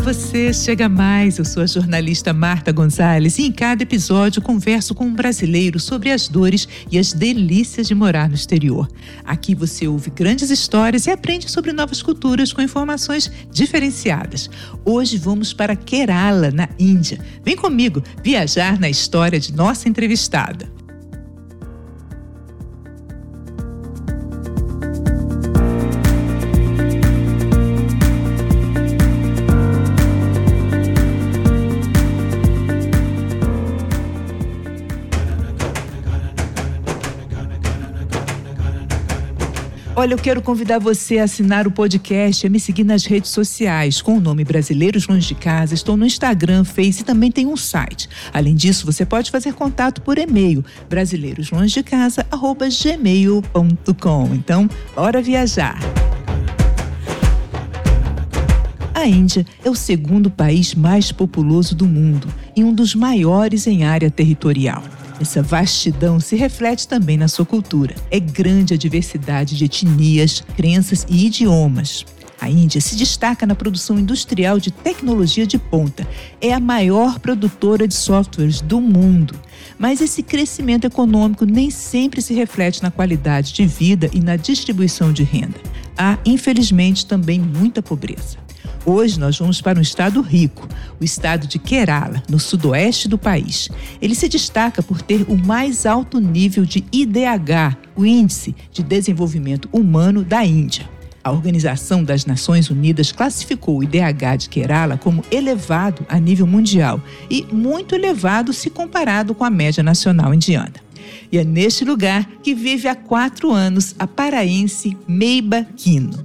você, chega mais. Eu sou a jornalista Marta Gonzalez e em cada episódio converso com um brasileiro sobre as dores e as delícias de morar no exterior. Aqui você ouve grandes histórias e aprende sobre novas culturas com informações diferenciadas. Hoje vamos para Kerala, na Índia. Vem comigo viajar na história de nossa entrevistada. Olha, eu quero convidar você a assinar o podcast, a me seguir nas redes sociais com o nome Brasileiros Longe de Casa. Estou no Instagram, Face e também tem um site. Além disso, você pode fazer contato por e-mail brasileiroslongedecasa@gmail.com. Então, bora viajar. A Índia é o segundo país mais populoso do mundo e um dos maiores em área territorial. Essa vastidão se reflete também na sua cultura. É grande a diversidade de etnias, crenças e idiomas. A Índia se destaca na produção industrial de tecnologia de ponta. É a maior produtora de softwares do mundo. Mas esse crescimento econômico nem sempre se reflete na qualidade de vida e na distribuição de renda. Há, infelizmente, também muita pobreza. Hoje nós vamos para um estado rico, o estado de Kerala, no sudoeste do país. Ele se destaca por ter o mais alto nível de IDH, o Índice de Desenvolvimento Humano da Índia. A Organização das Nações Unidas classificou o IDH de Kerala como elevado a nível mundial e muito elevado se comparado com a média nacional indiana. E é neste lugar que vive há quatro anos a paraense Meiba Quino.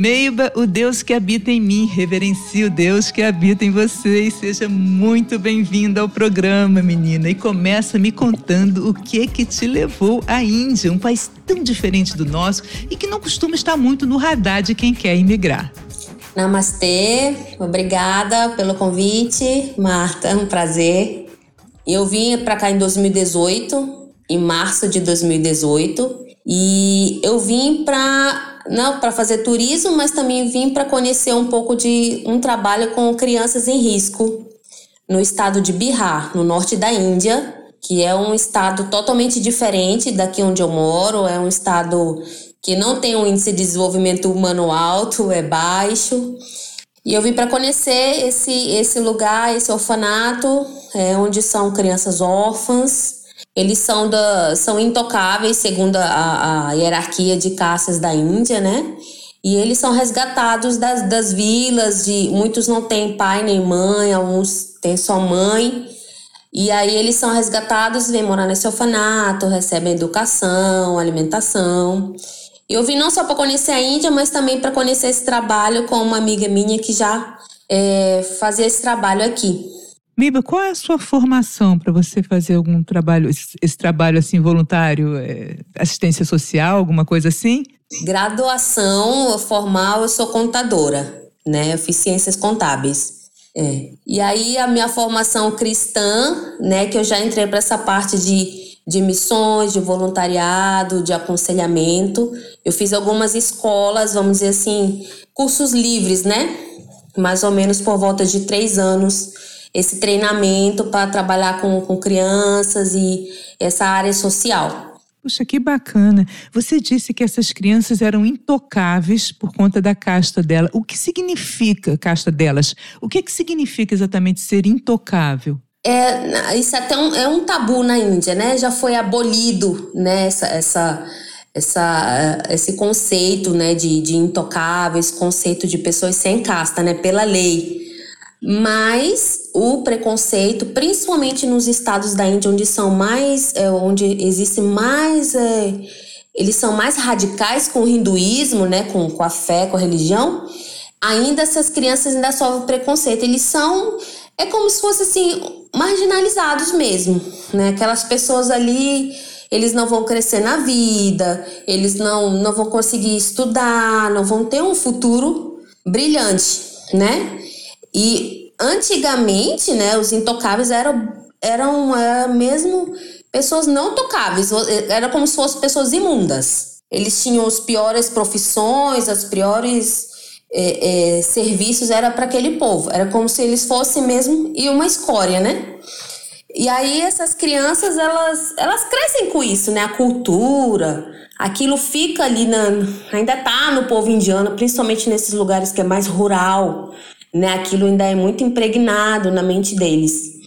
Meiba, o Deus que habita em mim, reverencie o Deus que habita em você e seja muito bem-vinda ao programa, menina. E começa me contando o que que te levou à Índia, um país tão diferente do nosso e que não costuma estar muito no radar de quem quer imigrar. Namastê, obrigada pelo convite, Marta, um prazer. Eu vim para cá em 2018, em março de 2018, e eu vim para não para fazer turismo, mas também vim para conhecer um pouco de um trabalho com crianças em risco no estado de Bihar, no norte da Índia, que é um estado totalmente diferente daqui onde eu moro, é um estado que não tem um índice de desenvolvimento humano alto, é baixo. E eu vim para conhecer esse, esse lugar, esse orfanato, é, onde são crianças órfãs, eles são, da, são intocáveis, segundo a, a hierarquia de caças da Índia, né? E eles são resgatados das, das vilas, de muitos não têm pai nem mãe, alguns têm só mãe. E aí eles são resgatados, vêm morar nesse orfanato, recebem educação, alimentação. Eu vim não só para conhecer a Índia, mas também para conhecer esse trabalho com uma amiga minha que já é, fazia esse trabalho aqui. Miba, qual é a sua formação para você fazer algum trabalho, esse, esse trabalho assim voluntário, é, assistência social, alguma coisa assim? Graduação formal, eu sou contadora, né? Eu fiz ciências contábeis. É. E aí a minha formação cristã, né, que eu já entrei para essa parte de, de missões, de voluntariado, de aconselhamento. Eu fiz algumas escolas, vamos dizer assim, cursos livres, né? Mais ou menos por volta de três anos esse treinamento para trabalhar com, com crianças e essa área social. Puxa, que bacana. Você disse que essas crianças eram intocáveis por conta da casta dela. O que significa casta delas? O que, que significa exatamente ser intocável? É, isso é até um, é um tabu na Índia, né? Já foi abolido né, essa, essa, essa, esse conceito né, de, de intocáveis, conceito de pessoas sem casta, né? Pela lei. Mas o preconceito, principalmente nos estados da Índia, onde são mais, é, onde existe mais, é, eles são mais radicais com o hinduísmo, né, com, com a fé, com a religião, ainda essas crianças ainda sofrem preconceito. Eles são, é como se fossem assim, marginalizados mesmo, né? Aquelas pessoas ali, eles não vão crescer na vida, eles não, não vão conseguir estudar, não vão ter um futuro brilhante, né? E antigamente, né, os intocáveis eram, eram era mesmo pessoas não tocáveis, era como se fossem pessoas imundas. Eles tinham as piores profissões, as piores é, é, serviços era para aquele povo. Era como se eles fossem mesmo e uma escória, né? E aí essas crianças elas elas crescem com isso, né? A cultura, aquilo fica ali na ainda tá no povo indiano, principalmente nesses lugares que é mais rural, né? Aquilo ainda é muito impregnado na mente deles.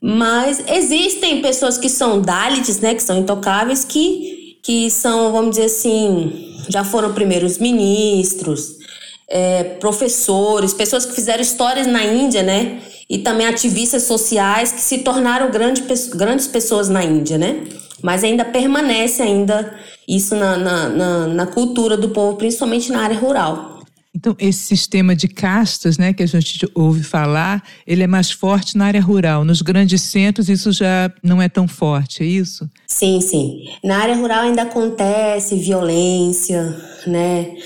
Mas existem pessoas que são Dalits, né, que são intocáveis, que que são, vamos dizer assim, já foram primeiros ministros, é, professores, pessoas que fizeram histórias na Índia, né? E também ativistas sociais que se tornaram grande, grandes pessoas na Índia, né? Mas ainda permanece ainda isso na, na, na, na cultura do povo, principalmente na área rural. Então, esse sistema de castas, né, que a gente ouve falar, ele é mais forte na área rural. Nos grandes centros, isso já não é tão forte, é isso? Sim, sim. Na área rural ainda acontece violência, né?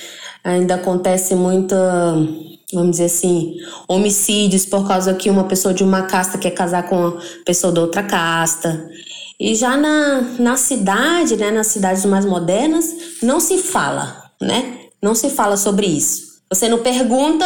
Ainda acontece muita, vamos dizer assim, homicídios por causa que uma pessoa de uma casta quer casar com uma pessoa da outra casta. E já na, na cidade, né, nas cidades mais modernas, não se fala, né? Não se fala sobre isso. Você não pergunta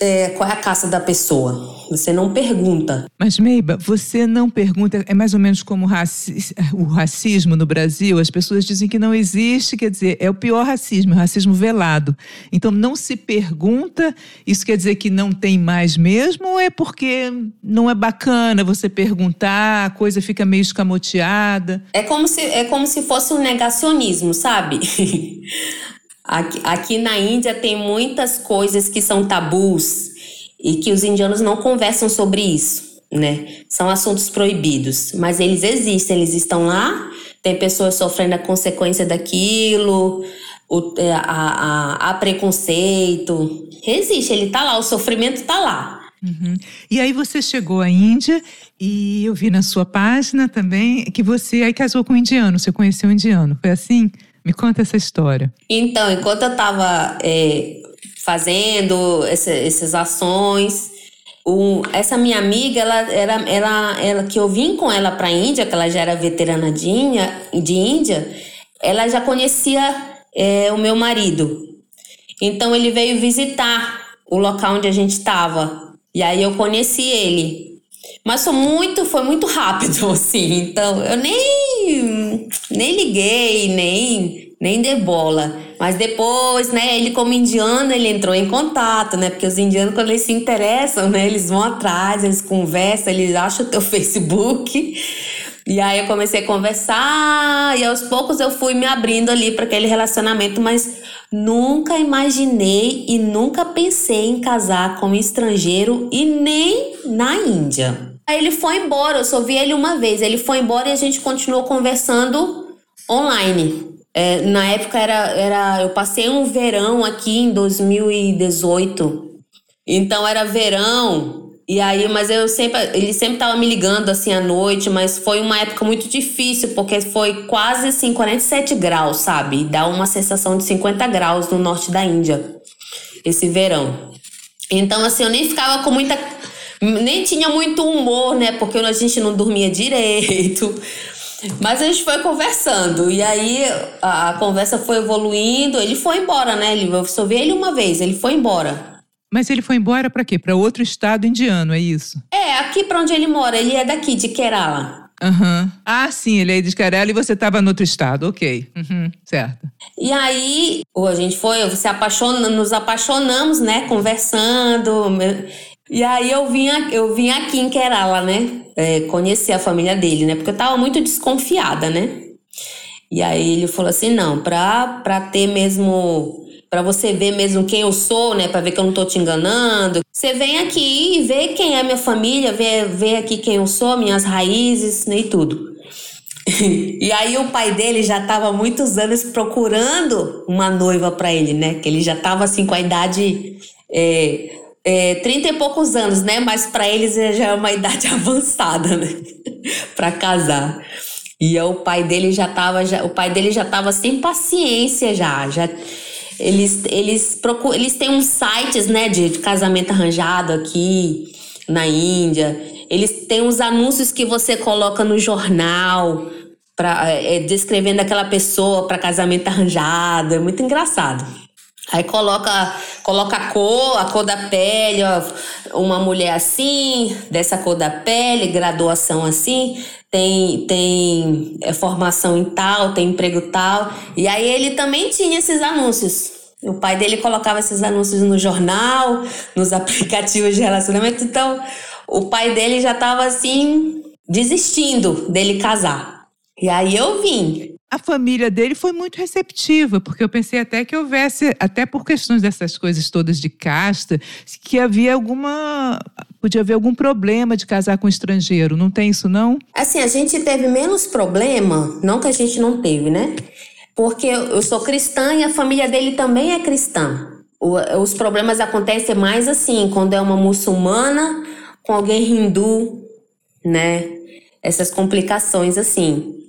é, qual é a caça da pessoa. Você não pergunta. Mas, Meiba, você não pergunta. É mais ou menos como raci o racismo no Brasil. As pessoas dizem que não existe, quer dizer, é o pior racismo, o racismo velado. Então, não se pergunta. Isso quer dizer que não tem mais mesmo? Ou é porque não é bacana você perguntar, a coisa fica meio escamoteada? É como se, é como se fosse um negacionismo, sabe? Aqui, aqui na Índia tem muitas coisas que são tabus e que os indianos não conversam sobre isso, né? São assuntos proibidos, mas eles existem, eles estão lá. Tem pessoas sofrendo a consequência daquilo, o, é, a, a, a preconceito. Existe, ele tá lá, o sofrimento tá lá. Uhum. E aí você chegou à Índia e eu vi na sua página também que você aí casou com um indiano, você conheceu um indiano, foi assim? Me conta essa história. Então, enquanto eu estava é, fazendo essa, essas ações, o, essa minha amiga, ela era, ela, ela, que eu vim com ela para a Índia, que ela já era veterana de Índia, de Índia ela já conhecia é, o meu marido. Então ele veio visitar o local onde a gente estava. E aí eu conheci ele. Mas foi muito, foi muito rápido, assim. Então, eu nem, nem liguei, nem, nem dei bola. Mas depois, né, ele como indiano, ele entrou em contato, né? Porque os indianos, quando eles se interessam, né, eles vão atrás, eles conversam, eles acham o teu Facebook. E aí eu comecei a conversar e aos poucos eu fui me abrindo ali para aquele relacionamento, mas nunca imaginei e nunca pensei em casar com um estrangeiro e nem na Índia. Aí ele foi embora, eu só vi ele uma vez. Ele foi embora e a gente continuou conversando online. É, na época era, era. Eu passei um verão aqui em 2018. Então era verão. E aí, mas eu sempre. Ele sempre tava me ligando assim à noite, mas foi uma época muito difícil, porque foi quase assim, 47 graus, sabe? Dá uma sensação de 50 graus no norte da Índia, esse verão. Então, assim, eu nem ficava com muita nem tinha muito humor, né? Porque a gente não dormia direito. Mas a gente foi conversando. E aí a, conversa foi evoluindo. Ele foi embora, né? Eu só vi ele uma vez, ele foi embora. Mas ele foi embora para quê? Para outro estado indiano, é isso? É, aqui para onde ele mora. Ele é daqui, de Kerala. Uhum. Ah, sim, ele é de Kerala e você estava no outro estado, ok. Uhum, certo. E aí, a gente foi, se apaixona, nos apaixonamos, né? Conversando. E aí eu vim, eu vim aqui em Kerala, né? É, conhecer a família dele, né? Porque eu tava muito desconfiada, né? E aí ele falou assim: não, pra, pra ter mesmo. Pra você ver mesmo quem eu sou, né? Pra ver que eu não tô te enganando. Você vem aqui e vê quem é minha família, vê, vê aqui quem eu sou, minhas raízes né, e tudo. e aí o pai dele já estava muitos anos procurando uma noiva para ele, né? Que ele já estava assim com a idade é, é, 30 e poucos anos, né? Mas para eles já é uma idade avançada, né? para casar. E o pai dele já tava, já, o pai dele já tava sem paciência já, já eles eles procuram, eles têm uns sites, né, de, de casamento arranjado aqui na Índia. Eles têm uns anúncios que você coloca no jornal para é, descrevendo aquela pessoa para casamento arranjado, é muito engraçado. Aí coloca coloca a cor, a cor da pele, ó, uma mulher assim, dessa cor da pele, graduação assim, tem, tem é, formação em tal, tem emprego tal. E aí ele também tinha esses anúncios. O pai dele colocava esses anúncios no jornal, nos aplicativos de relacionamento. Então, o pai dele já estava assim, desistindo dele casar. E aí eu vim. A família dele foi muito receptiva, porque eu pensei até que houvesse, até por questões dessas coisas todas de casta, que havia alguma. Podia haver algum problema de casar com um estrangeiro. Não tem isso, não? Assim, a gente teve menos problema, não que a gente não teve, né? Porque eu sou cristã e a família dele também é cristã. os problemas acontecem mais assim, quando é uma muçulmana com alguém hindu, né? Essas complicações assim.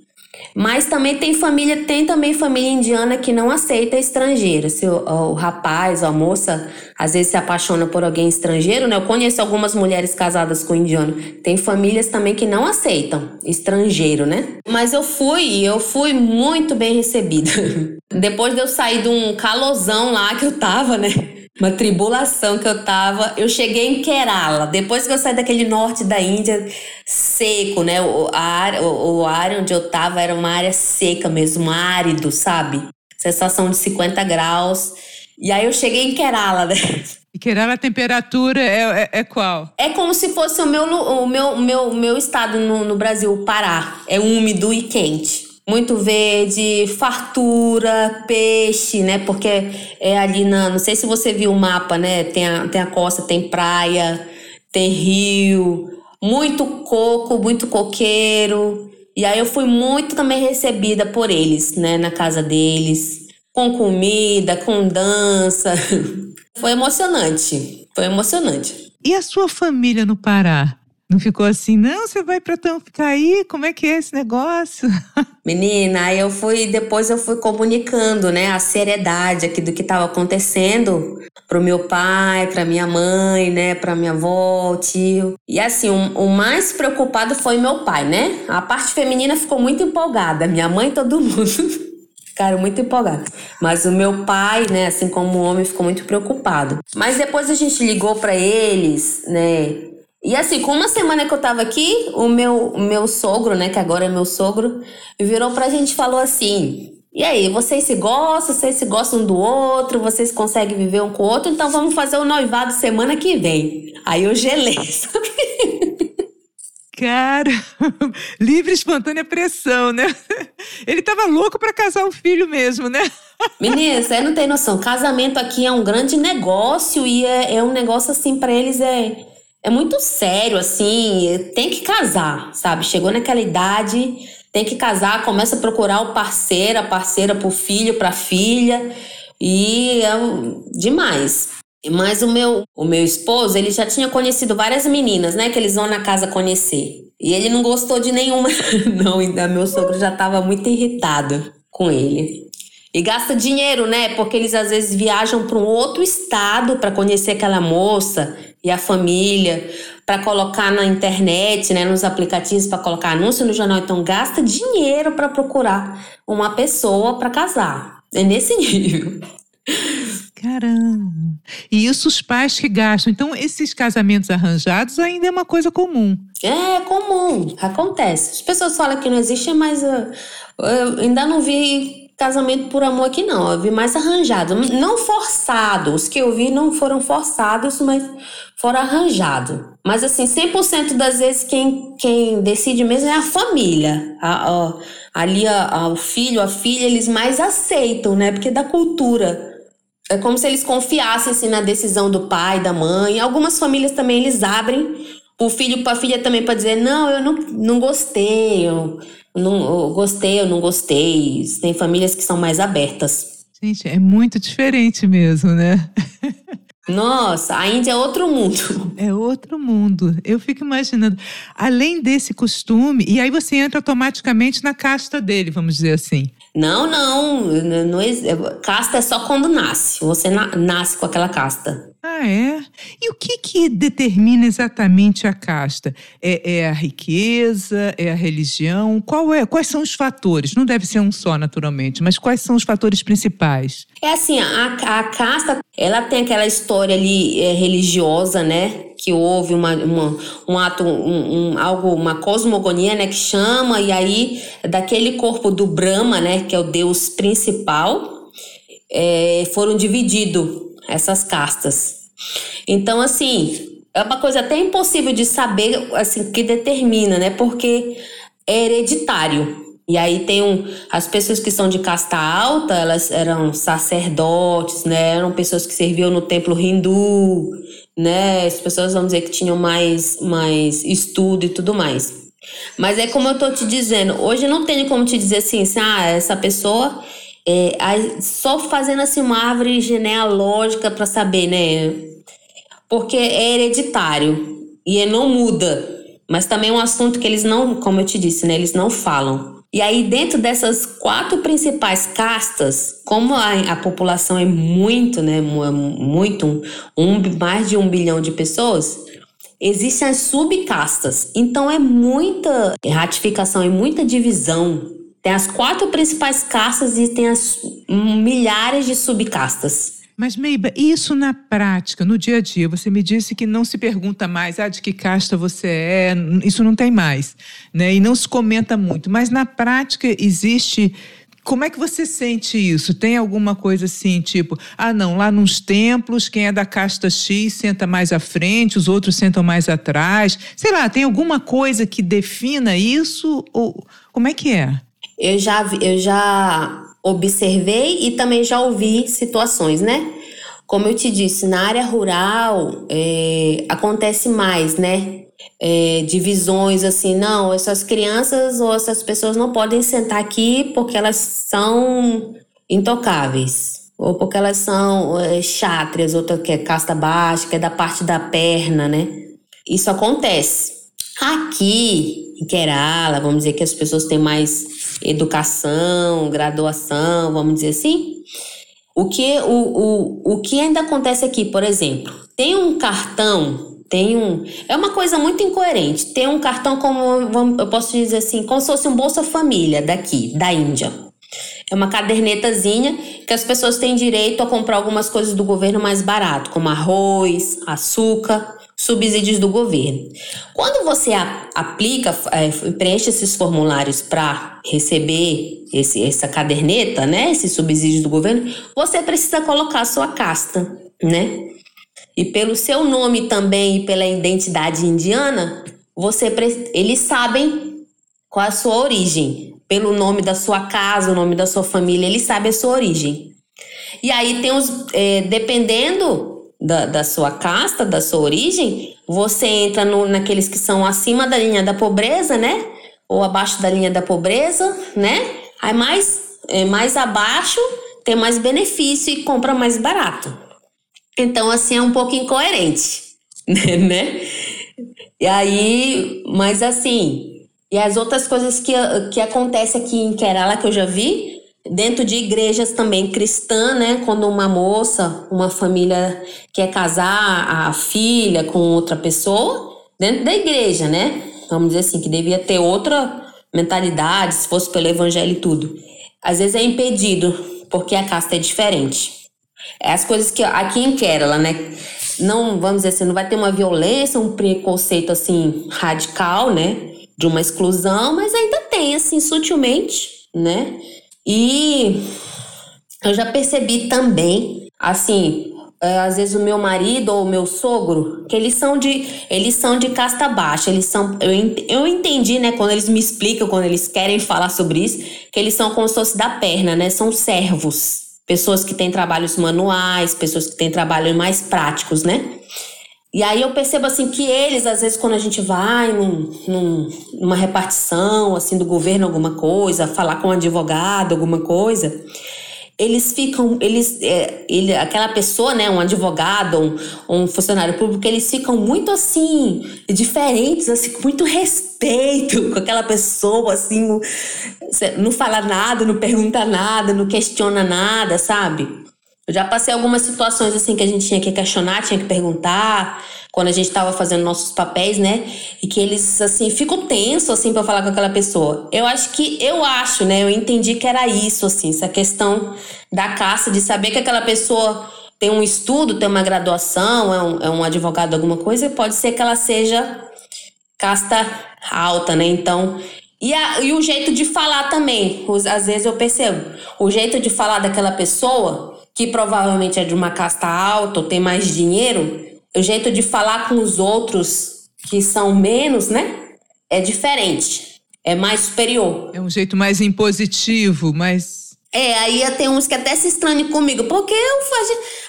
Mas também tem família, tem também família indiana que não aceita estrangeiro. Se o, o, rapaz ou a moça às vezes se apaixona por alguém estrangeiro, né? Eu conheço algumas mulheres casadas com indiano. Tem famílias também que não aceitam estrangeiro, né? Mas eu fui, eu fui muito bem recebida. Depois de eu sair de um calosão lá que eu tava, né? Uma tribulação que eu tava. Eu cheguei em Kerala, depois que eu saí daquele norte da Índia seco, né? O, a área, o, o área onde eu tava era uma área seca mesmo, árido, sabe? Sensação de 50 graus. E aí eu cheguei em Kerala, né? E Kerala a temperatura é, é, é, qual? É como se fosse o meu, o meu, meu, meu estado no, no Brasil, o Pará. É úmido e quente muito verde, fartura, peixe, né? Porque é ali na. Não sei se você viu o mapa, né? Tem a, tem a costa, tem praia, tem rio, muito coco, muito coqueiro. E aí eu fui muito também recebida por eles, né? Na casa deles, com comida, com dança. Foi emocionante. Foi emocionante. E a sua família no Pará? Não ficou assim, não, você vai para tão ficar aí? Como é que é esse negócio? Menina, aí eu fui, depois eu fui comunicando, né, a seriedade aqui do que estava acontecendo pro meu pai, pra minha mãe, né, pra minha avó, tio. E assim, o, o mais preocupado foi meu pai, né? A parte feminina ficou muito empolgada, minha mãe, todo mundo. Ficaram muito empolgados. Mas o meu pai, né, assim como o homem, ficou muito preocupado. Mas depois a gente ligou para eles, né, e assim, com uma semana que eu tava aqui, o meu, meu sogro, né, que agora é meu sogro, virou pra gente e falou assim: e aí, vocês se gostam, vocês se gostam um do outro, vocês conseguem viver um com o outro, então vamos fazer o noivado semana que vem. Aí eu gelei, sabe? Cara, livre espontânea pressão, né? Ele tava louco para casar um filho mesmo, né? Menina, você não tem noção. Casamento aqui é um grande negócio e é, é um negócio assim para eles é é muito sério, assim, tem que casar, sabe? Chegou naquela idade, tem que casar, começa a procurar o parceiro, a parceira pro filho, pra filha, e é demais. Mas o meu, o meu esposo, ele já tinha conhecido várias meninas, né? Que eles vão na casa conhecer. E ele não gostou de nenhuma, não. Ainda meu sogro já estava muito irritado com ele. E gasta dinheiro, né? Porque eles às vezes viajam para um outro estado para conhecer aquela moça e a família, para colocar na internet, né, nos aplicativos para colocar anúncio no jornal, então gasta dinheiro para procurar uma pessoa para casar. É nesse nível. Caramba! E isso os pais que gastam. Então, esses casamentos arranjados ainda é uma coisa comum. É comum, acontece. As pessoas falam que não existe, mas eu, eu ainda não vi casamento por amor aqui não, eu vi mais arranjado, não forçado, os que eu vi não foram forçados, mas foram arranjados. Mas assim, 100% das vezes quem, quem decide mesmo é a família. A, a, ali a, o filho, a filha, eles mais aceitam, né? Porque é da cultura. É como se eles confiassem assim, na decisão do pai, da mãe. Algumas famílias também eles abrem o filho para a filha também para dizer: não, eu não, não gostei, eu, não, eu gostei, eu não gostei. Tem famílias que são mais abertas. Gente, é muito diferente mesmo, né? Nossa, a Índia é outro mundo. É outro mundo. Eu fico imaginando. Além desse costume, e aí você entra automaticamente na casta dele, vamos dizer assim. Não, não, não, não casta é só quando nasce. Você na, nasce com aquela casta. Ah, é? E o que, que determina exatamente a casta? É, é, a riqueza? É a religião? Qual é, quais são os fatores? Não deve ser um só, naturalmente, mas quais são os fatores principais? É assim, a, a casta, ela tem aquela história ali é, religiosa, né? Que houve uma, uma um ato, um, um, algo, uma cosmogonia, né? Que chama, e aí daquele corpo do Brahma, né? Que é o deus principal, é, foram divididos essas castas. Então, assim, é uma coisa até impossível de saber, assim, que determina, né? Porque é hereditário. E aí tem um, as pessoas que são de casta alta, elas eram sacerdotes, né? Eram pessoas que serviam no templo hindu, né? As pessoas, vamos dizer, que tinham mais, mais estudo e tudo mais. Mas é como eu tô te dizendo, hoje não tenho como te dizer assim, assim ah, essa pessoa é, só fazendo assim uma árvore genealógica para saber, né? Porque é hereditário e não muda. Mas também é um assunto que eles não, como eu te disse, né? Eles não falam. E aí, dentro dessas quatro principais castas, como a, a população é muito, né? Muito, um, mais de um bilhão de pessoas, existem as subcastas. Então, é muita ratificação, é muita divisão tem as quatro principais castas e tem as milhares de subcastas. Mas, Meiba, isso na prática, no dia a dia? Você me disse que não se pergunta mais ah, de que casta você é, isso não tem mais, né? E não se comenta muito. Mas na prática existe. Como é que você sente isso? Tem alguma coisa assim, tipo, ah, não, lá nos templos, quem é da casta X senta mais à frente, os outros sentam mais atrás. Sei lá, tem alguma coisa que defina isso? Ou como é que é? Eu já, eu já observei e também já ouvi situações, né? Como eu te disse, na área rural é, acontece mais, né? É, divisões assim, não, essas crianças ou essas pessoas não podem sentar aqui porque elas são intocáveis. Ou porque elas são é, chátrias, outra que é casta baixa, que é da parte da perna, né? Isso acontece. Aqui em Kerala, vamos dizer que as pessoas têm mais educação, graduação, vamos dizer assim. O que, o, o, o que ainda acontece aqui, por exemplo, tem um cartão, tem um. É uma coisa muito incoerente. Tem um cartão como, eu posso dizer assim, como se fosse um Bolsa Família daqui, da Índia. É uma cadernetazinha que as pessoas têm direito a comprar algumas coisas do governo mais barato, como arroz, açúcar, subsídios do governo. Quando você aplica, é, preenche esses formulários para receber esse, essa caderneta, né, esses subsídios do governo, você precisa colocar sua casta, né? E pelo seu nome também e pela identidade indiana, você eles sabem qual a sua origem. Pelo nome da sua casa, o nome da sua família, eles sabem a sua origem. E aí tem os, é, dependendo da, da sua casta, da sua origem, você entra no, naqueles que são acima da linha da pobreza, né? Ou abaixo da linha da pobreza, né? Aí mais, é, mais abaixo tem mais benefício e compra mais barato. Então, assim, é um pouco incoerente, né? E aí, mas assim, e as outras coisas que, que acontecem aqui em Kerala que eu já vi, Dentro de igrejas também cristã, né? Quando uma moça, uma família quer casar a filha com outra pessoa, dentro da igreja, né? Vamos dizer assim, que devia ter outra mentalidade, se fosse pelo evangelho e tudo. Às vezes é impedido, porque a casta é diferente. É as coisas que aqui em Kerala, né? Não, vamos dizer assim, não vai ter uma violência, um preconceito assim radical, né? De uma exclusão, mas ainda tem, assim, sutilmente, né? E eu já percebi também, assim, é, às vezes o meu marido ou o meu sogro, que eles são de eles são de casta baixa, eles são eu, eu entendi, né, quando eles me explicam, quando eles querem falar sobre isso, que eles são como se fosse da perna, né? São servos, pessoas que têm trabalhos manuais, pessoas que têm trabalhos mais práticos, né? E aí eu percebo assim que eles, às vezes, quando a gente vai num, num, numa repartição assim do governo, alguma coisa, falar com um advogado, alguma coisa, eles ficam, eles, é, ele, aquela pessoa, né, um advogado, um, um, funcionário público, eles ficam muito assim, diferentes, assim, com muito respeito com aquela pessoa, assim, não fala nada, não pergunta nada, não questiona nada, sabe? Eu já passei algumas situações assim que a gente tinha que questionar, tinha que perguntar, quando a gente estava fazendo nossos papéis, né? E que eles assim ficam tensos assim para falar com aquela pessoa. Eu acho que eu acho, né? Eu entendi que era isso assim, essa questão da caça de saber que aquela pessoa tem um estudo, tem uma graduação, é um, é um advogado alguma coisa, pode ser que ela seja casta alta, né? Então, e, a, e o jeito de falar também, às vezes eu percebo, o jeito de falar daquela pessoa que provavelmente é de uma casta alta ou tem mais dinheiro, o jeito de falar com os outros que são menos, né? É diferente. É mais superior. É um jeito mais impositivo, mais. É, aí tem uns que até se estranham comigo, porque eu,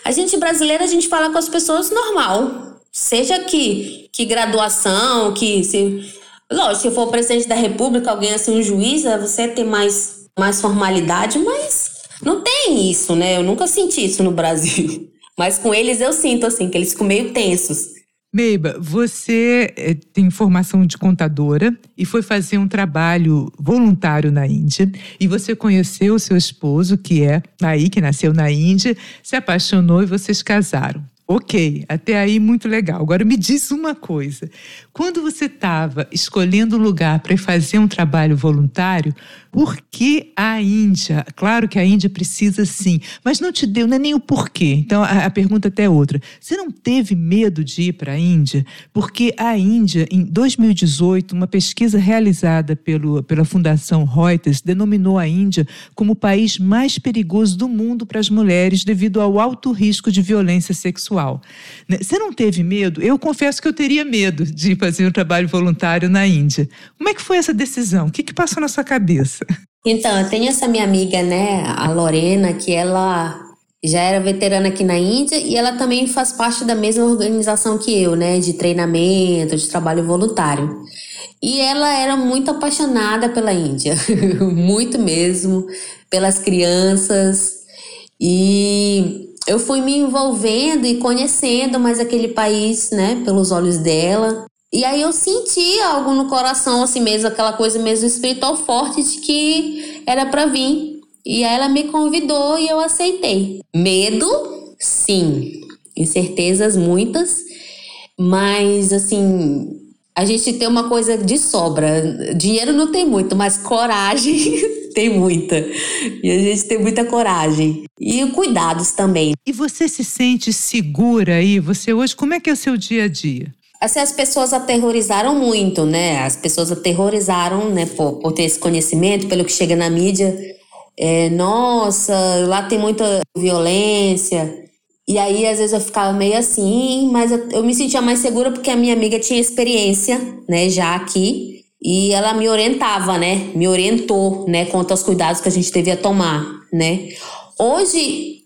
a gente brasileira, a gente fala com as pessoas normal. Seja que, que graduação, que se. Lógico, se for o presidente da república, alguém assim, um juiz, você tem mais, mais formalidade, mas não tem isso, né? Eu nunca senti isso no Brasil. Mas com eles eu sinto, assim, que eles ficam meio tensos. Meiba, você eh, tem formação de contadora e foi fazer um trabalho voluntário na Índia. E você conheceu o seu esposo, que é aí, que nasceu na Índia, se apaixonou e vocês casaram. Ok, até aí muito legal. Agora me diz uma coisa: quando você estava escolhendo lugar para fazer um trabalho voluntário, por que a Índia? Claro que a Índia precisa sim, mas não te deu é nem o porquê. Então a, a pergunta até é outra. Você não teve medo de ir para a Índia? Porque a Índia, em 2018, uma pesquisa realizada pelo, pela Fundação Reuters denominou a Índia como o país mais perigoso do mundo para as mulheres devido ao alto risco de violência sexual. Né? Você não teve medo? Eu confesso que eu teria medo de fazer um trabalho voluntário na Índia. Como é que foi essa decisão? O que, que passou na sua cabeça? Então, eu tenho essa minha amiga, né, a Lorena, que ela já era veterana aqui na Índia e ela também faz parte da mesma organização que eu, né, de treinamento, de trabalho voluntário. E ela era muito apaixonada pela Índia, muito mesmo, pelas crianças. E eu fui me envolvendo e conhecendo mais aquele país, né, pelos olhos dela. E aí eu senti algo no coração, assim mesmo, aquela coisa mesmo espiritual forte de que era para vir. E aí ela me convidou e eu aceitei. Medo, sim. Incertezas, muitas. Mas, assim, a gente tem uma coisa de sobra. Dinheiro não tem muito, mas coragem tem muita. E a gente tem muita coragem. E cuidados também. E você se sente segura aí? Você hoje, como é que é o seu dia a dia? Assim, as pessoas aterrorizaram muito, né? As pessoas aterrorizaram, né, por, por ter esse conhecimento, pelo que chega na mídia. É, nossa, lá tem muita violência. E aí, às vezes, eu ficava meio assim, mas eu, eu me sentia mais segura porque a minha amiga tinha experiência, né, já aqui. E ela me orientava, né? Me orientou, né, quanto aos cuidados que a gente devia tomar, né? Hoje,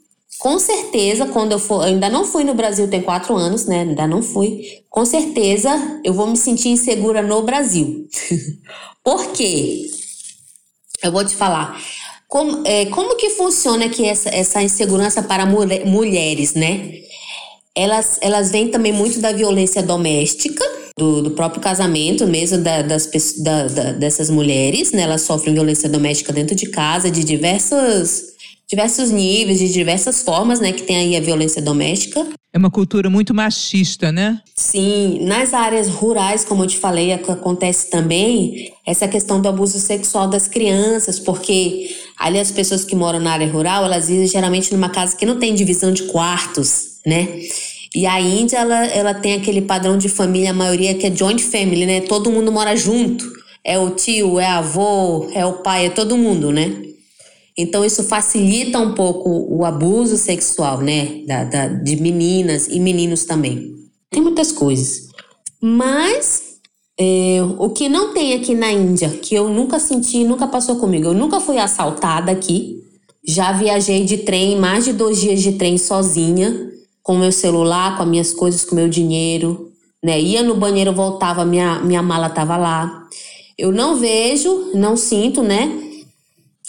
com certeza, quando eu for, eu ainda não fui no Brasil, tem quatro anos, né? Ainda não fui. Com certeza, eu vou me sentir insegura no Brasil. Por quê? Eu vou te falar. Como, é, como que funciona aqui essa, essa insegurança para mulher, mulheres, né? Elas, elas vêm também muito da violência doméstica, do, do próprio casamento mesmo da, das, da, da, dessas mulheres, né? Elas sofrem violência doméstica dentro de casa, de diversas diversos níveis, de diversas formas, né, que tem aí a violência doméstica. É uma cultura muito machista, né? Sim, nas áreas rurais, como eu te falei, acontece também essa questão do abuso sexual das crianças, porque ali as pessoas que moram na área rural, elas vivem geralmente numa casa que não tem divisão de quartos, né? E a Índia, ela, ela tem aquele padrão de família, a maioria que é joint family, né? Todo mundo mora junto. É o tio, é avô, é o pai, é todo mundo, né? Então, isso facilita um pouco o abuso sexual, né? Da, da, de meninas e meninos também. Tem muitas coisas. Mas é, o que não tem aqui na Índia, que eu nunca senti, nunca passou comigo. Eu nunca fui assaltada aqui. Já viajei de trem, mais de dois dias de trem sozinha, com meu celular, com as minhas coisas, com meu dinheiro. Né? Ia no banheiro, voltava, minha, minha mala estava lá. Eu não vejo, não sinto, né?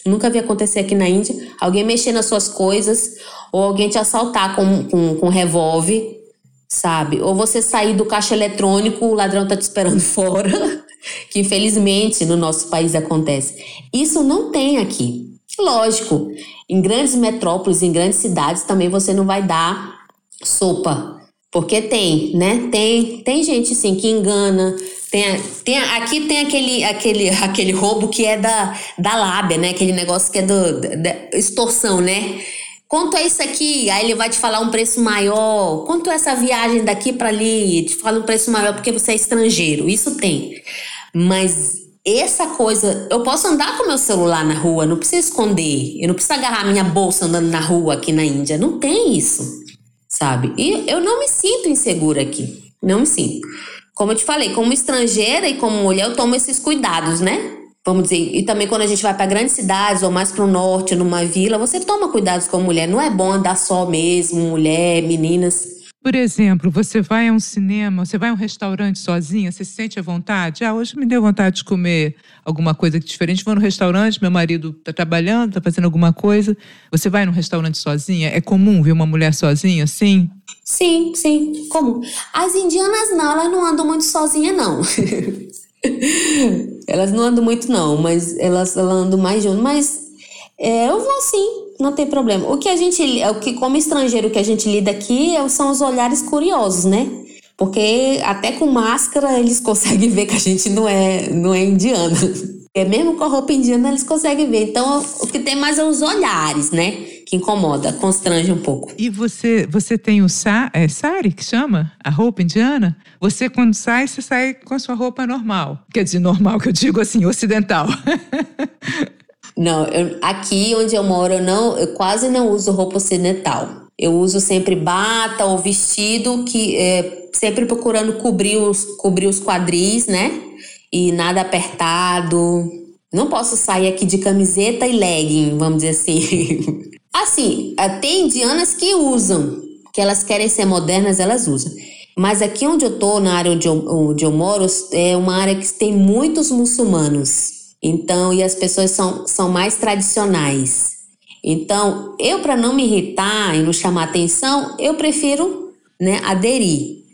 Nunca vi acontecer aqui na Índia. Alguém mexer nas suas coisas, ou alguém te assaltar com, com, com revólver, sabe? Ou você sair do caixa eletrônico, o ladrão tá te esperando fora, que infelizmente no nosso país acontece. Isso não tem aqui. Lógico, em grandes metrópoles, em grandes cidades, também você não vai dar sopa. Porque tem, né? Tem, tem gente sim que engana, tem, tem, aqui tem aquele, aquele, aquele roubo que é da, da lábia, né? Aquele negócio que é do, da extorsão, né? Quanto é isso aqui? Aí ele vai te falar um preço maior. Quanto é essa viagem daqui para ali? Te fala um preço maior porque você é estrangeiro. Isso tem. Mas essa coisa, eu posso andar com meu celular na rua, não preciso esconder. Eu não preciso agarrar minha bolsa andando na rua aqui na Índia. Não tem isso, sabe? E eu não me sinto insegura aqui. Não me sinto. Como eu te falei, como estrangeira e como mulher, eu tomo esses cuidados, né? Vamos dizer, e também quando a gente vai para grandes cidades ou mais para o norte, numa vila, você toma cuidados com a mulher. Não é bom andar só mesmo, mulher, meninas. Por exemplo, você vai a um cinema, você vai a um restaurante sozinha, você se sente à vontade? Ah, hoje me deu vontade de comer alguma coisa diferente. Vou no restaurante, meu marido está trabalhando, está fazendo alguma coisa. Você vai num restaurante sozinha? É comum ver uma mulher sozinha assim? Sim, sim, comum. As indianas não, elas não andam muito sozinhas, não. elas não andam muito, não, mas elas, elas andam mais junto. Mas é, eu vou sim, não tem problema. O que a gente, o que como estrangeiro que a gente lida aqui é, são os olhares curiosos, né? Porque até com máscara eles conseguem ver que a gente não é, não é indiana. É mesmo com a roupa indiana eles conseguem ver. Então o que tem mais é os olhares, né? Que incomoda, constrange um pouco. E você, você tem o sa, é, sari que chama a roupa indiana? Você quando sai, você sai com a sua roupa normal. Quer dizer, normal que eu digo assim, ocidental. Não, eu, aqui onde eu moro, eu, não, eu quase não uso roupa ocidental. Eu uso sempre bata ou vestido, que é, sempre procurando cobrir os, cobrir os quadris, né? E nada apertado. Não posso sair aqui de camiseta e legging, vamos dizer assim. assim, é, tem indianas que usam, que elas querem ser modernas, elas usam. Mas aqui onde eu tô, na área onde eu, onde eu moro, é uma área que tem muitos muçulmanos. Então, e as pessoas são, são mais tradicionais. Então, eu, para não me irritar e não chamar atenção, eu prefiro né, aderir.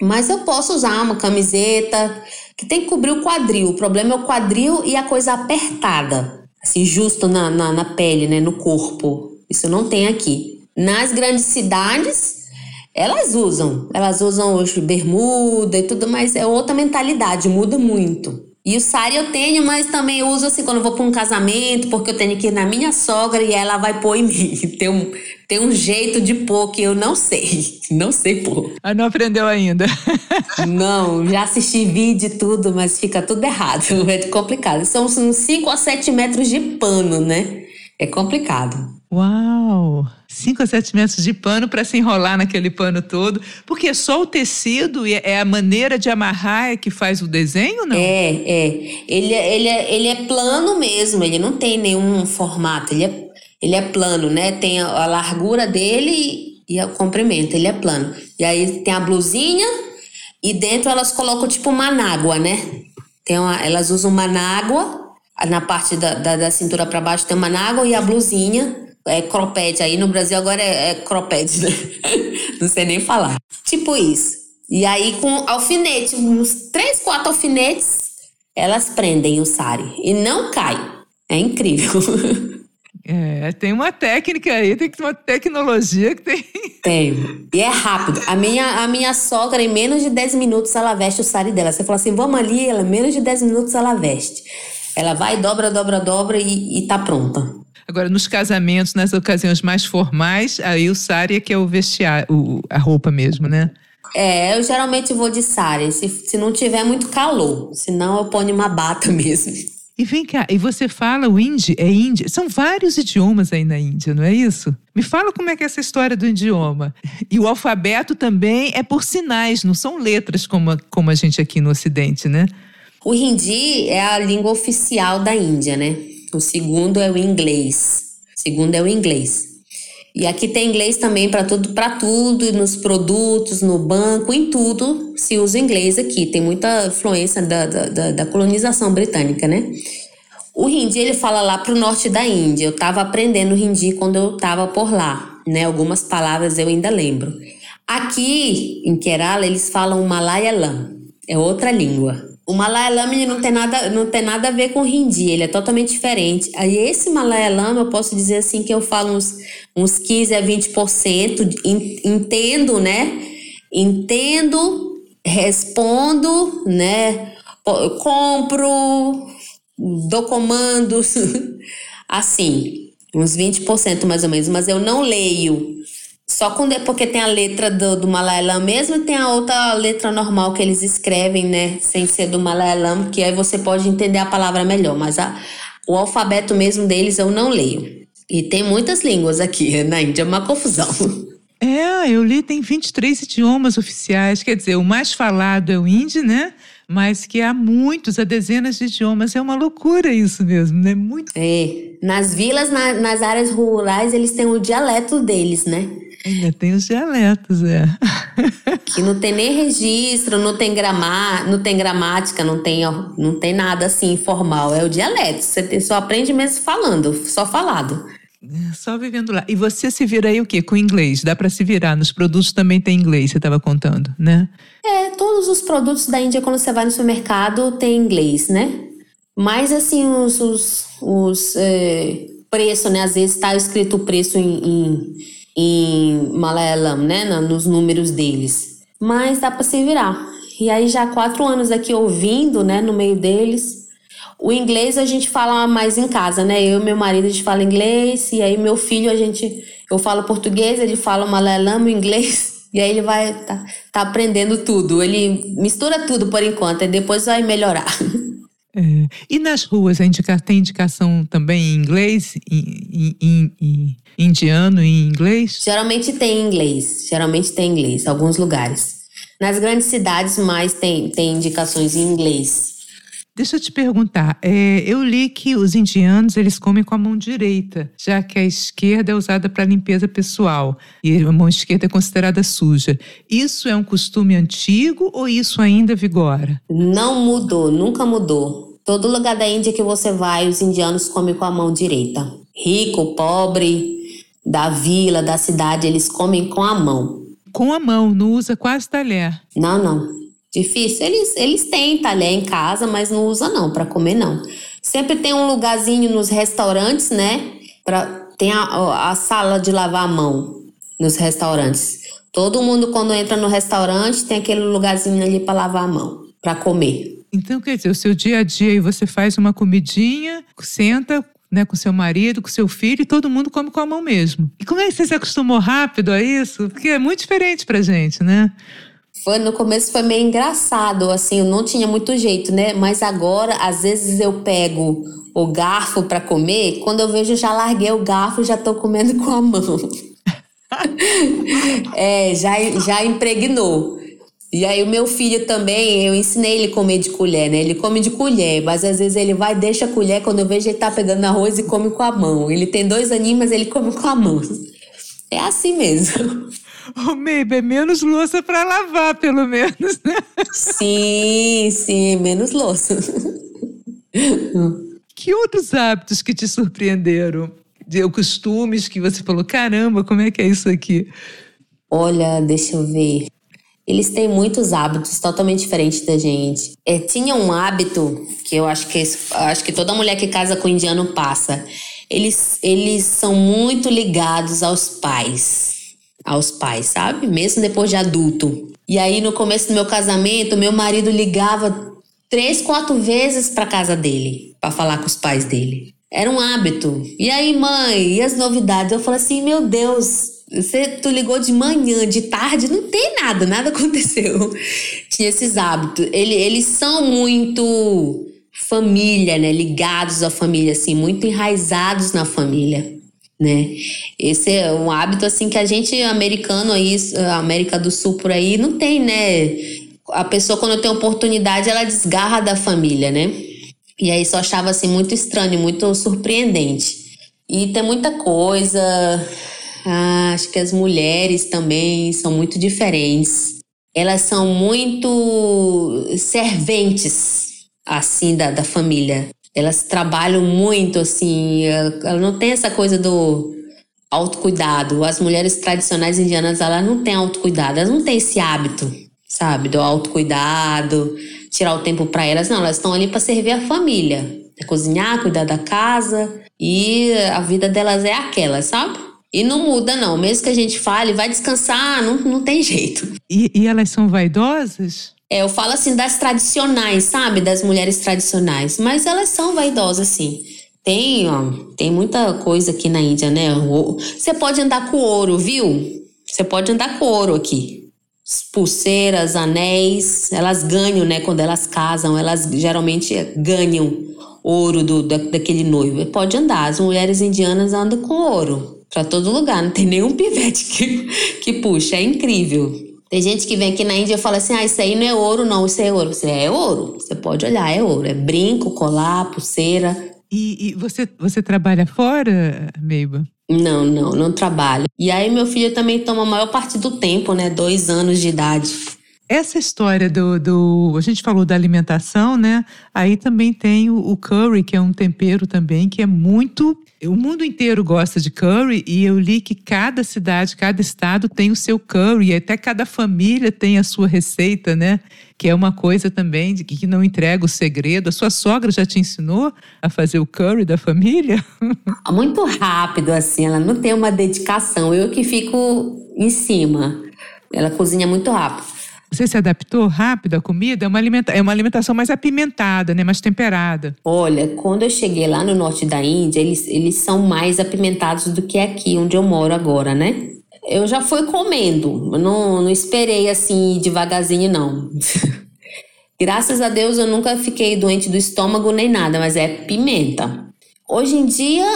Mas eu posso usar uma camiseta que tem que cobrir o quadril. O problema é o quadril e a coisa apertada, assim, justo na, na, na pele, né, no corpo. Isso não tem aqui. Nas grandes cidades, elas usam. Elas usam hoje bermuda e tudo, mas é outra mentalidade, muda muito. E o sari eu tenho, mas também uso assim quando eu vou para um casamento, porque eu tenho que ir na minha sogra e ela vai pôr em mim. Tem um, tem um jeito de pôr que eu não sei. Não sei pôr. Ah, não aprendeu ainda. não, já assisti vídeo e tudo, mas fica tudo errado. É complicado. São uns 5 a 7 metros de pano, né? É complicado. Uau! 5 a 7 metros de pano para se enrolar naquele pano todo. Porque é só o tecido e é a maneira de amarrar é que faz o desenho, não? É, é. Ele, é, ele, é, ele é plano mesmo, ele não tem nenhum formato. Ele é, ele é plano, né? Tem a, a largura dele e, e o comprimento, ele é plano. E aí tem a blusinha e dentro elas colocam tipo uma nágua, né? Tem uma, elas usam uma nágua na parte da, da, da cintura para baixo tem uma nágua e a blusinha é cropete. Aí no Brasil agora é, é cropete, né? Não sei nem falar. Tipo isso. E aí com alfinete, uns três, quatro alfinetes, elas prendem o sari. E não cai. É incrível. É, tem uma técnica aí, tem uma tecnologia que tem. Tem. E é rápido. A minha, a minha sogra, em menos de 10 minutos, ela veste o sari dela. Você fala assim, vamos ali, ela, menos de 10 minutos ela veste. Ela vai, dobra, dobra, dobra e, e tá pronta. Agora, nos casamentos, nas ocasiões mais formais, aí o sari é que é o vestiário, a roupa mesmo, né? É, eu geralmente vou de sari, se, se não tiver muito calor. Senão eu ponho uma bata mesmo. E vem cá, e você fala o hindi, é índia? São vários idiomas aí na Índia, não é isso? Me fala como é que é essa história do idioma. E o alfabeto também é por sinais, não são letras como, como a gente aqui no Ocidente, né? O hindi é a língua oficial da Índia, né? O segundo é o inglês. O segundo é o inglês. E aqui tem inglês também para tudo, para tudo, nos produtos, no banco, em tudo se usa inglês aqui. Tem muita influência da, da, da colonização britânica, né? O hindi ele fala lá pro norte da Índia. Eu estava aprendendo hindi quando eu estava por lá, né? Algumas palavras eu ainda lembro. Aqui em Kerala eles falam Malayalam, é outra língua. O Malayalam não tem nada, não tem nada a ver com o hindi, ele é totalmente diferente. Aí esse Malayalam eu posso dizer assim que eu falo uns, uns 15 a 20%, entendo, né? Entendo, respondo, né? Compro, dou comandos, assim, uns 20% mais ou menos, mas eu não leio. Só quando porque tem a letra do, do Malayalam mesmo e tem a outra letra normal que eles escrevem, né? Sem ser do Malayalam, que aí você pode entender a palavra melhor. Mas a, o alfabeto mesmo deles eu não leio. E tem muitas línguas aqui na Índia, é uma confusão. É, eu li, tem 23 idiomas oficiais. Quer dizer, o mais falado é o hindi, né? Mas que há muitos, há dezenas de idiomas. É uma loucura isso mesmo, né? Muito. É. Nas vilas, na, nas áreas rurais, eles têm o dialeto deles, né? Ainda tem os dialetos, é. que não tem nem registro, não tem gramar, não tem gramática, não tem, não tem nada assim formal. É o dialeto. Você só aprende mesmo falando, só falado. Só vivendo lá. E você se vira aí o quê? Com inglês? Dá para se virar. Nos produtos também tem inglês, você estava contando, né? É, todos os produtos da Índia, quando você vai no supermercado, tem inglês, né? Mas, assim, os, os, os é, preços, né? Às vezes está escrito o preço em, em, em Malayalam, né? Nos números deles. Mas dá para se virar. E aí, já quatro anos aqui ouvindo, né? No meio deles o inglês a gente fala mais em casa, né? Eu e meu marido a gente fala inglês, e aí meu filho a gente. Eu falo português, ele fala malayalam, inglês, e aí ele vai tá, tá aprendendo tudo. Ele mistura tudo por enquanto, e depois vai melhorar. É. E nas ruas indica, tem indicação também em inglês, em, em, em, indiano e inglês? Geralmente tem inglês, geralmente tem inglês, alguns lugares. Nas grandes cidades mais tem, tem indicações em inglês. Deixa eu te perguntar, é, eu li que os indianos eles comem com a mão direita, já que a esquerda é usada para limpeza pessoal e a mão esquerda é considerada suja. Isso é um costume antigo ou isso ainda vigora? Não mudou, nunca mudou. Todo lugar da Índia que você vai, os indianos comem com a mão direita. Rico, pobre, da vila, da cidade, eles comem com a mão. Com a mão, não usa quase talher. Não, não. Difícil. Eles, eles têm talher em casa, mas não usa não, para comer não. Sempre tem um lugarzinho nos restaurantes, né? Pra, tem a, a sala de lavar a mão nos restaurantes. Todo mundo, quando entra no restaurante, tem aquele lugarzinho ali para lavar a mão, para comer. Então, quer dizer, o seu dia a dia aí você faz uma comidinha, senta, né, com seu marido, com seu filho, e todo mundo come com a mão mesmo. E como é que você se acostumou rápido a isso? Porque é muito diferente pra gente, né? Foi, no começo foi meio engraçado, assim, eu não tinha muito jeito, né? Mas agora, às vezes eu pego o garfo para comer, quando eu vejo já larguei o garfo e já tô comendo com a mão. é, já, já impregnou. E aí o meu filho também, eu ensinei ele a comer de colher, né? Ele come de colher, mas às vezes ele vai, deixa a colher, quando eu vejo ele tá pegando arroz e come com a mão. Ele tem dois aninhos, mas ele come com a mão. É assim mesmo. Ô, oh, Maybe, é menos louça para lavar, pelo menos, né? Sim, sim, menos louça. Que outros hábitos que te surpreenderam? De costumes que você falou, caramba, como é que é isso aqui? Olha, deixa eu ver. Eles têm muitos hábitos totalmente diferentes da gente. É, tinha um hábito que eu acho que acho que toda mulher que casa com indiano passa. Eles, eles são muito ligados aos pais aos pais, sabe? Mesmo depois de adulto. E aí, no começo do meu casamento, meu marido ligava três, quatro vezes para casa dele para falar com os pais dele. Era um hábito. E aí, mãe, e as novidades? Eu falei assim: meu Deus, você tu ligou de manhã, de tarde, não tem nada, nada aconteceu. Tinha esses hábitos. Ele, eles são muito família, né? Ligados à família, assim, muito enraizados na família né? Esse é um hábito assim que a gente americano aí, América do Sul por aí não tem, né? A pessoa quando tem oportunidade, ela desgarra da família, né? E aí só achava assim muito estranho, muito surpreendente. E tem muita coisa. Ah, acho que as mulheres também são muito diferentes. Elas são muito serventes assim da, da família. Elas trabalham muito, assim, ela não tem essa coisa do autocuidado. As mulheres tradicionais indianas, elas não têm autocuidado, elas não têm esse hábito, sabe, do autocuidado, tirar o tempo para elas. Não, elas estão ali para servir a família, é cozinhar, cuidar da casa e a vida delas é aquela, sabe? E não muda, não. Mesmo que a gente fale, vai descansar, não, não tem jeito. E, e elas são vaidosas? É, eu falo assim das tradicionais, sabe? Das mulheres tradicionais. Mas elas são vaidosas, sim. Tem, ó, tem muita coisa aqui na Índia, né? Você pode andar com ouro, viu? Você pode andar com ouro aqui. Pulseiras, anéis, elas ganham, né? Quando elas casam, elas geralmente ganham ouro do, da, daquele noivo. Pode andar, as mulheres indianas andam com ouro para todo lugar, não tem nenhum pivete que, que puxa, é incrível. Tem gente que vem aqui na Índia e fala assim: ah, isso aí não é ouro, não, isso é ouro. Você é ouro, você pode olhar, é ouro. É brinco, colar, pulseira. E, e você, você trabalha fora, Meiba? Não, não, não trabalho. E aí meu filho também toma a maior parte do tempo, né? Dois anos de idade. Essa história do, do. A gente falou da alimentação, né? Aí também tem o, o curry, que é um tempero também que é muito o mundo inteiro gosta de curry e eu li que cada cidade, cada estado tem o seu curry, e até cada família tem a sua receita, né? Que é uma coisa também de que não entrega o segredo. A sua sogra já te ensinou a fazer o curry da família? Muito rápido, assim, ela não tem uma dedicação. Eu que fico em cima. Ela cozinha muito rápido. Você se adaptou rápido à comida? É uma, alimenta é uma alimentação mais apimentada, né? mais temperada. Olha, quando eu cheguei lá no norte da Índia, eles, eles são mais apimentados do que aqui, onde eu moro agora, né? Eu já fui comendo, não, não esperei assim devagarzinho, não. Graças a Deus eu nunca fiquei doente do estômago nem nada, mas é pimenta. Hoje em dia,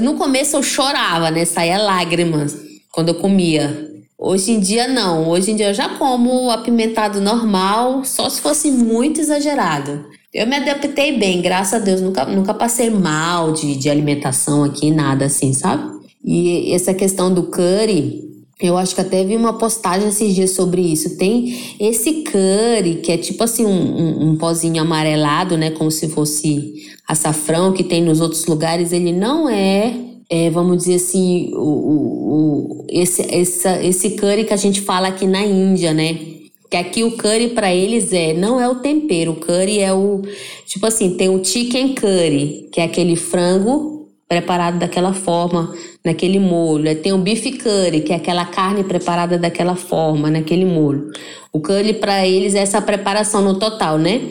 no começo eu chorava, né? Saía lágrimas quando eu comia. Hoje em dia não, hoje em dia eu já como apimentado normal, só se fosse muito exagerado. Eu me adaptei bem, graças a Deus, nunca, nunca passei mal de, de alimentação aqui, nada assim, sabe? E essa questão do curry, eu acho que até vi uma postagem esses dias sobre isso. Tem esse curry, que é tipo assim um, um, um, pozinho amarelado, né? Como se fosse açafrão que tem nos outros lugares. Ele não é é, vamos dizer assim, o, o, esse, essa, esse curry que a gente fala aqui na Índia, né? Que aqui o curry para eles é, não é o tempero, o curry é o, tipo assim, tem o chicken curry, que é aquele frango preparado daquela forma, naquele molho. Tem o beef curry, que é aquela carne preparada daquela forma, naquele molho. O curry para eles é essa preparação no total, né?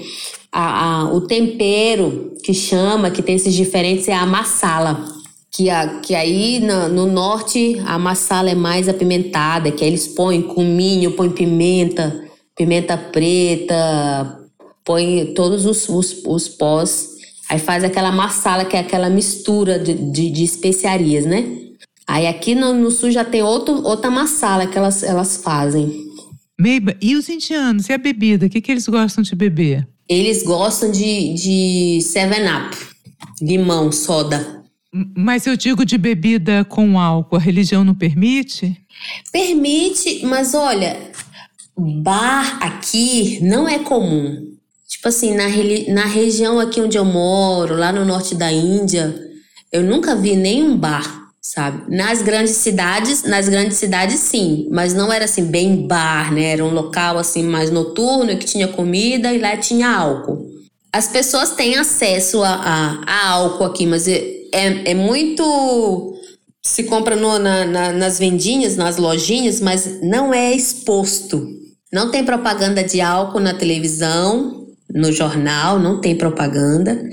A, a, o tempero que chama, que tem esses diferentes, é a masala que, a, que aí no, no, norte a massala é mais apimentada, que aí eles põem cominho, põem pimenta, pimenta preta, põem todos os, os, os pós. Aí faz aquela massala, que é aquela mistura de, de, de especiarias, né? Aí aqui no, no, sul já tem outro, outra massala que elas, elas fazem. Meiba, e os indianos? E a bebida? O que, que eles gostam de beber? Eles gostam de, de 7-Up, limão, soda. Mas eu digo de bebida com álcool, a religião não permite? Permite, mas olha, bar aqui não é comum. Tipo assim, na, na região aqui onde eu moro, lá no norte da Índia, eu nunca vi nenhum bar, sabe? Nas grandes cidades, nas grandes cidades sim, mas não era assim bem bar, né? Era um local assim mais noturno que tinha comida e lá tinha álcool. As pessoas têm acesso a, a, a álcool aqui, mas é, é muito. Se compra no, na, na, nas vendinhas, nas lojinhas, mas não é exposto. Não tem propaganda de álcool na televisão, no jornal, não tem propaganda.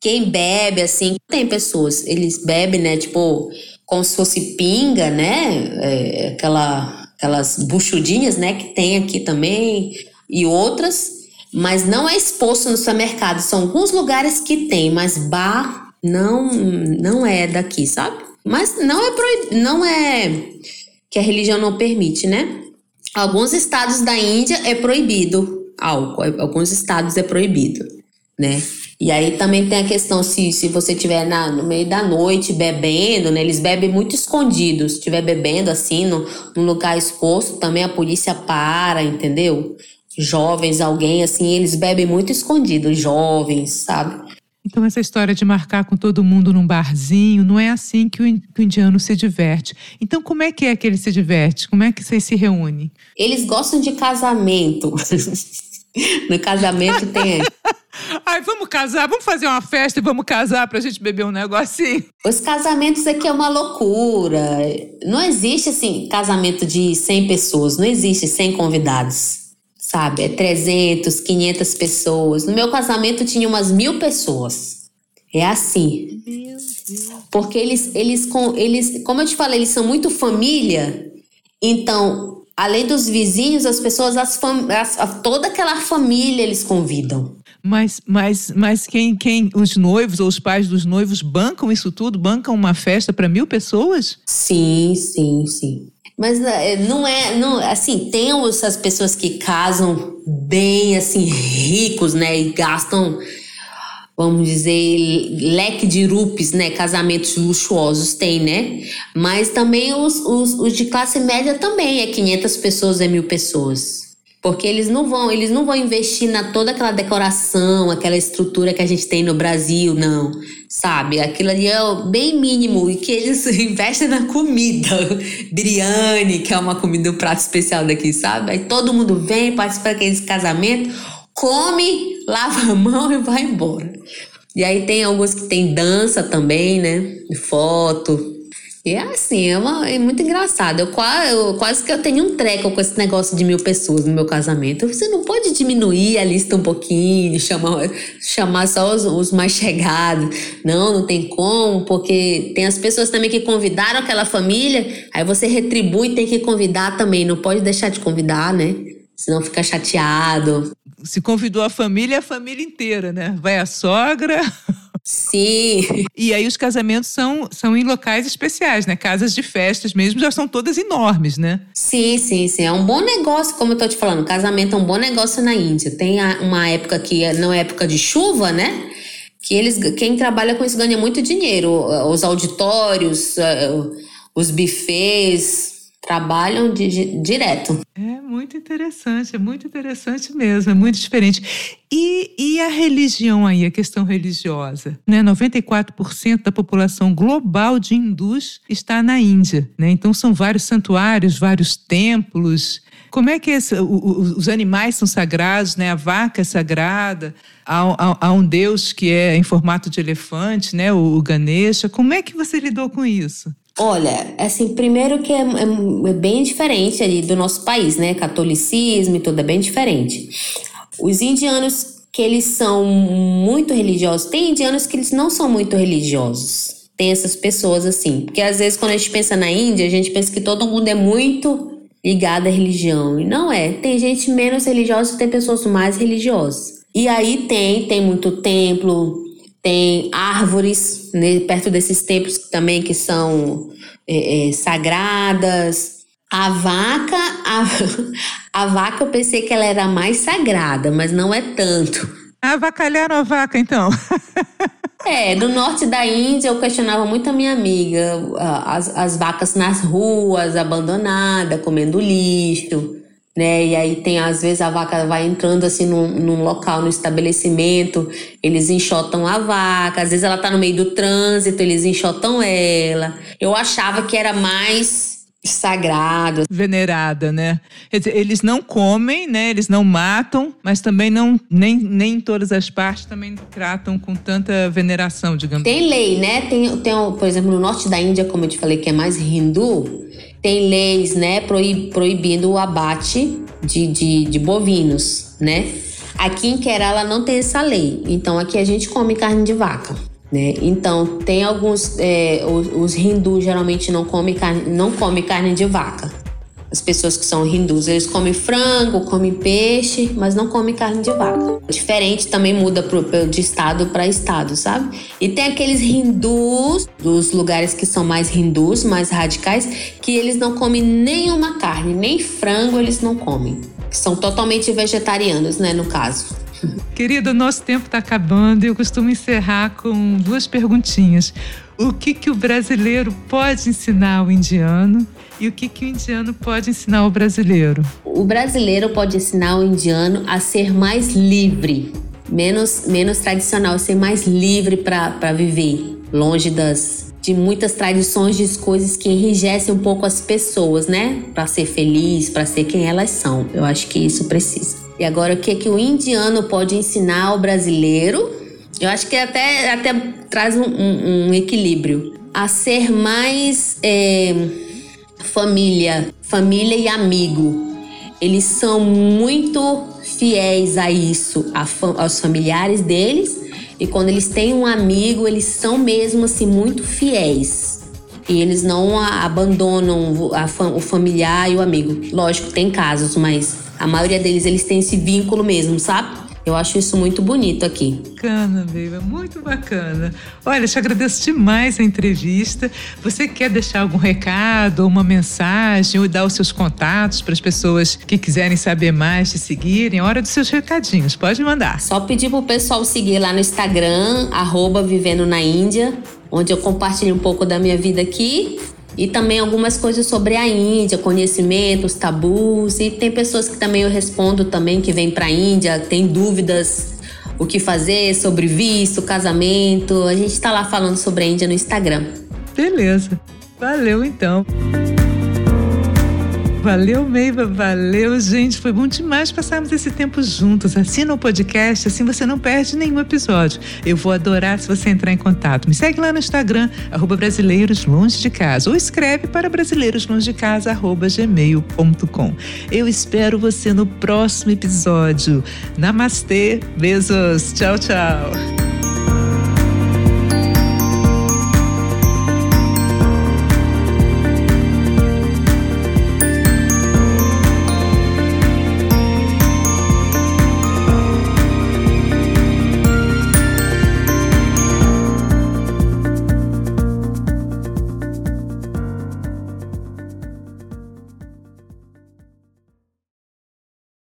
Quem bebe, assim, tem pessoas, eles bebem, né, tipo, como se fosse pinga, né, é, aquela, aquelas buchudinhas, né, que tem aqui também, e outras, mas não é exposto no supermercado. São alguns lugares que tem, mas bar não não é daqui, sabe? Mas não é proib... não é que a religião não permite, né? Alguns estados da Índia é proibido álcool, alguns estados é proibido, né? E aí também tem a questão se, se você estiver no meio da noite bebendo, né? Eles bebem muito escondidos. Se estiver bebendo assim, no, num lugar exposto, também a polícia para, entendeu? Jovens, alguém assim, eles bebem muito escondido, jovens, sabe? Então, essa história de marcar com todo mundo num barzinho, não é assim que o, indiano se diverte. Então, como é que é que ele se diverte? Como é que vocês se reúnem? Eles gostam de casamento. no casamento tem. Ai, vamos casar, vamos fazer uma festa e vamos casar pra gente beber um negocinho. Os casamentos aqui é uma loucura. Não existe, assim, casamento de 100 pessoas, não existe 100 convidados sabe? É 300, 500 pessoas. No meu casamento tinha umas mil pessoas. É assim. Porque eles, eles, eles, como eu te falei, eles são muito família. Então, além dos vizinhos, as pessoas, as, as toda aquela família eles convidam. Mas, mas, mas quem, quem, os noivos ou os pais dos noivos bancam isso tudo? Bancam uma festa para mil pessoas? Sim, sim, sim. Mas é, não é, não, assim, tem essas pessoas que casam bem, assim, ricos, né, e gastam, vamos dizer, leque de rupes, né, casamentos luxuosos tem, né, mas também os, os, os de classe média também, é 500 pessoas, é mil pessoas. Porque eles não vão, eles não vão investir na toda aquela decoração, aquela estrutura que a gente tem no Brasil, não. Sabe? Aquilo ali é bem mínimo e que eles investem na comida. Biryani, que é uma comida, um prato especial daqui, sabe? Aí todo mundo vem, participa daquele casamento, come, lava a mão e vai embora. E aí tem alguns que tem dança também, né? Foto, e é assim, é, uma, é muito engraçado. Eu, quase, eu, quase que eu tenho um treco com esse negócio de mil pessoas no meu casamento. Você não pode diminuir a lista um pouquinho, chamar, chamar só os, os mais chegados. Não, não tem como, porque tem as pessoas também que convidaram aquela família, aí você retribui e tem que convidar também. Não pode deixar de convidar, né? Senão fica chateado. Se convidou a família, a família inteira, né? Vai a sogra, Sim. E aí os casamentos são, são em locais especiais, né? Casas de festas mesmo já são todas enormes, né? Sim, sim, sim. É um bom negócio, como eu tô te falando. Casamento é um bom negócio na Índia. Tem uma época que não é época de chuva, né? Que eles, quem trabalha com isso ganha muito dinheiro. Os auditórios, eh, os buffets, trabalham de, direto. É muito interessante, é muito interessante mesmo, é muito diferente. E, e a religião aí, a questão religiosa? Né? 94% da população global de hindus está na Índia. Né? Então são vários santuários, vários templos. Como é que esse, o, o, os animais são sagrados, né? a vaca é sagrada, há, há, há, um deus que é em formato de elefante, né? o, o Ganesha. Como é que você lidou com isso? Olha, assim, primeiro que é, é, é, bem diferente ali do nosso país, né? Catolicismo e tudo é bem diferente. Os indianos que eles são muito religiosos, tem indianos que eles não são muito religiosos. Tem essas pessoas assim, porque às vezes quando a gente pensa na Índia, a gente pensa que todo mundo é muito ligado à religião e não é. Tem gente menos religiosa tem pessoas mais religiosas. E aí tem, tem muito templo, tem árvores né, perto desses templos também que são é, é, sagradas. A vaca, a, a vaca eu pensei que ela era mais sagrada, mas não é tanto. Avacalharam a vaca, então. é, no norte da Índia eu questionava muito a minha amiga, as, as vacas nas ruas, abandonadas, comendo lixo né? E aí tem, às vezes, a vaca vai entrando assim num, num, local, no estabelecimento, eles enxotam a vaca, às vezes ela tá no meio do trânsito, eles enxotam ela. Eu achava que era mais sagrado. Venerada, né? Dizer, eles não comem, né? Eles não matam, mas também não, nem, nem em todas as partes também tratam com tanta veneração, digamos. Tem lei, né? Tem, tem, por exemplo, no norte da Índia, como eu te falei, que é mais hindu, tem leis, né, proibindo o abate de, de, de bovinos, né? Aqui em Kerala não tem essa lei, então aqui a gente come carne de vaca. Né? Então, tem alguns. É, os, os hindus geralmente não comem carne, não come carne de vaca as pessoas que são hindus, eles comem frango, comem peixe, mas não comem carne de vaca. Diferente também muda pro, de estado para estado, sabe? E tem aqueles hindus, dos lugares que são mais hindus, mais radicais, que eles não comem nenhuma carne, nem frango eles não comem. São totalmente vegetarianos, né, no caso. Querido, nosso tempo está acabando e eu costumo encerrar com duas perguntinhas. O que, que o brasileiro pode ensinar ao indiano e o que, que o indiano pode ensinar ao brasileiro? O brasileiro pode ensinar o indiano a ser mais livre, menos, menos tradicional, ser mais livre para viver, longe das de muitas tradições de coisas que enrijecem um pouco as pessoas, né? Para ser feliz, para ser quem elas são. Eu acho que isso precisa. E agora o que é que o indiano pode ensinar ao brasileiro? Eu acho que até, até traz um, um, um equilíbrio a ser mais é, família, família e amigo. Eles são muito fiéis a isso, a, aos familiares deles. E quando eles têm um amigo, eles são mesmo assim muito fiéis. E eles não abandonam a, o familiar e o amigo. Lógico, tem casos, mas a maioria deles eles têm esse vínculo mesmo, sabe? Eu acho isso muito bonito aqui. Bacana, Beiba, muito bacana. Olha, te agradeço demais a entrevista. Você quer deixar algum recado, uma mensagem, ou dar os seus contatos para as pessoas que quiserem saber mais, te seguirem? Hora dos seus recadinhos, pode mandar. Só pedir pro pessoal seguir lá no Instagram, arroba Vivendo na Índia, onde eu compartilho um pouco da minha vida aqui e também algumas coisas sobre a Índia, conhecimentos, tabus. E tem pessoas que também eu respondo também que vêm para a Índia, tem dúvidas o que fazer sobre visto, casamento. A gente está lá falando sobre a Índia no Instagram. Beleza. Valeu então. Valeu, Meiva, valeu, gente. Foi bom demais passarmos esse tempo juntos. Assina o podcast, assim você não perde nenhum episódio. Eu vou adorar se você entrar em contato. Me segue lá no Instagram, arroba Brasileiros Longe de Casa, ou escreve para brasileiroslongedecasa, arroba gmail.com. Eu espero você no próximo episódio. Namastê, beijos, tchau, tchau.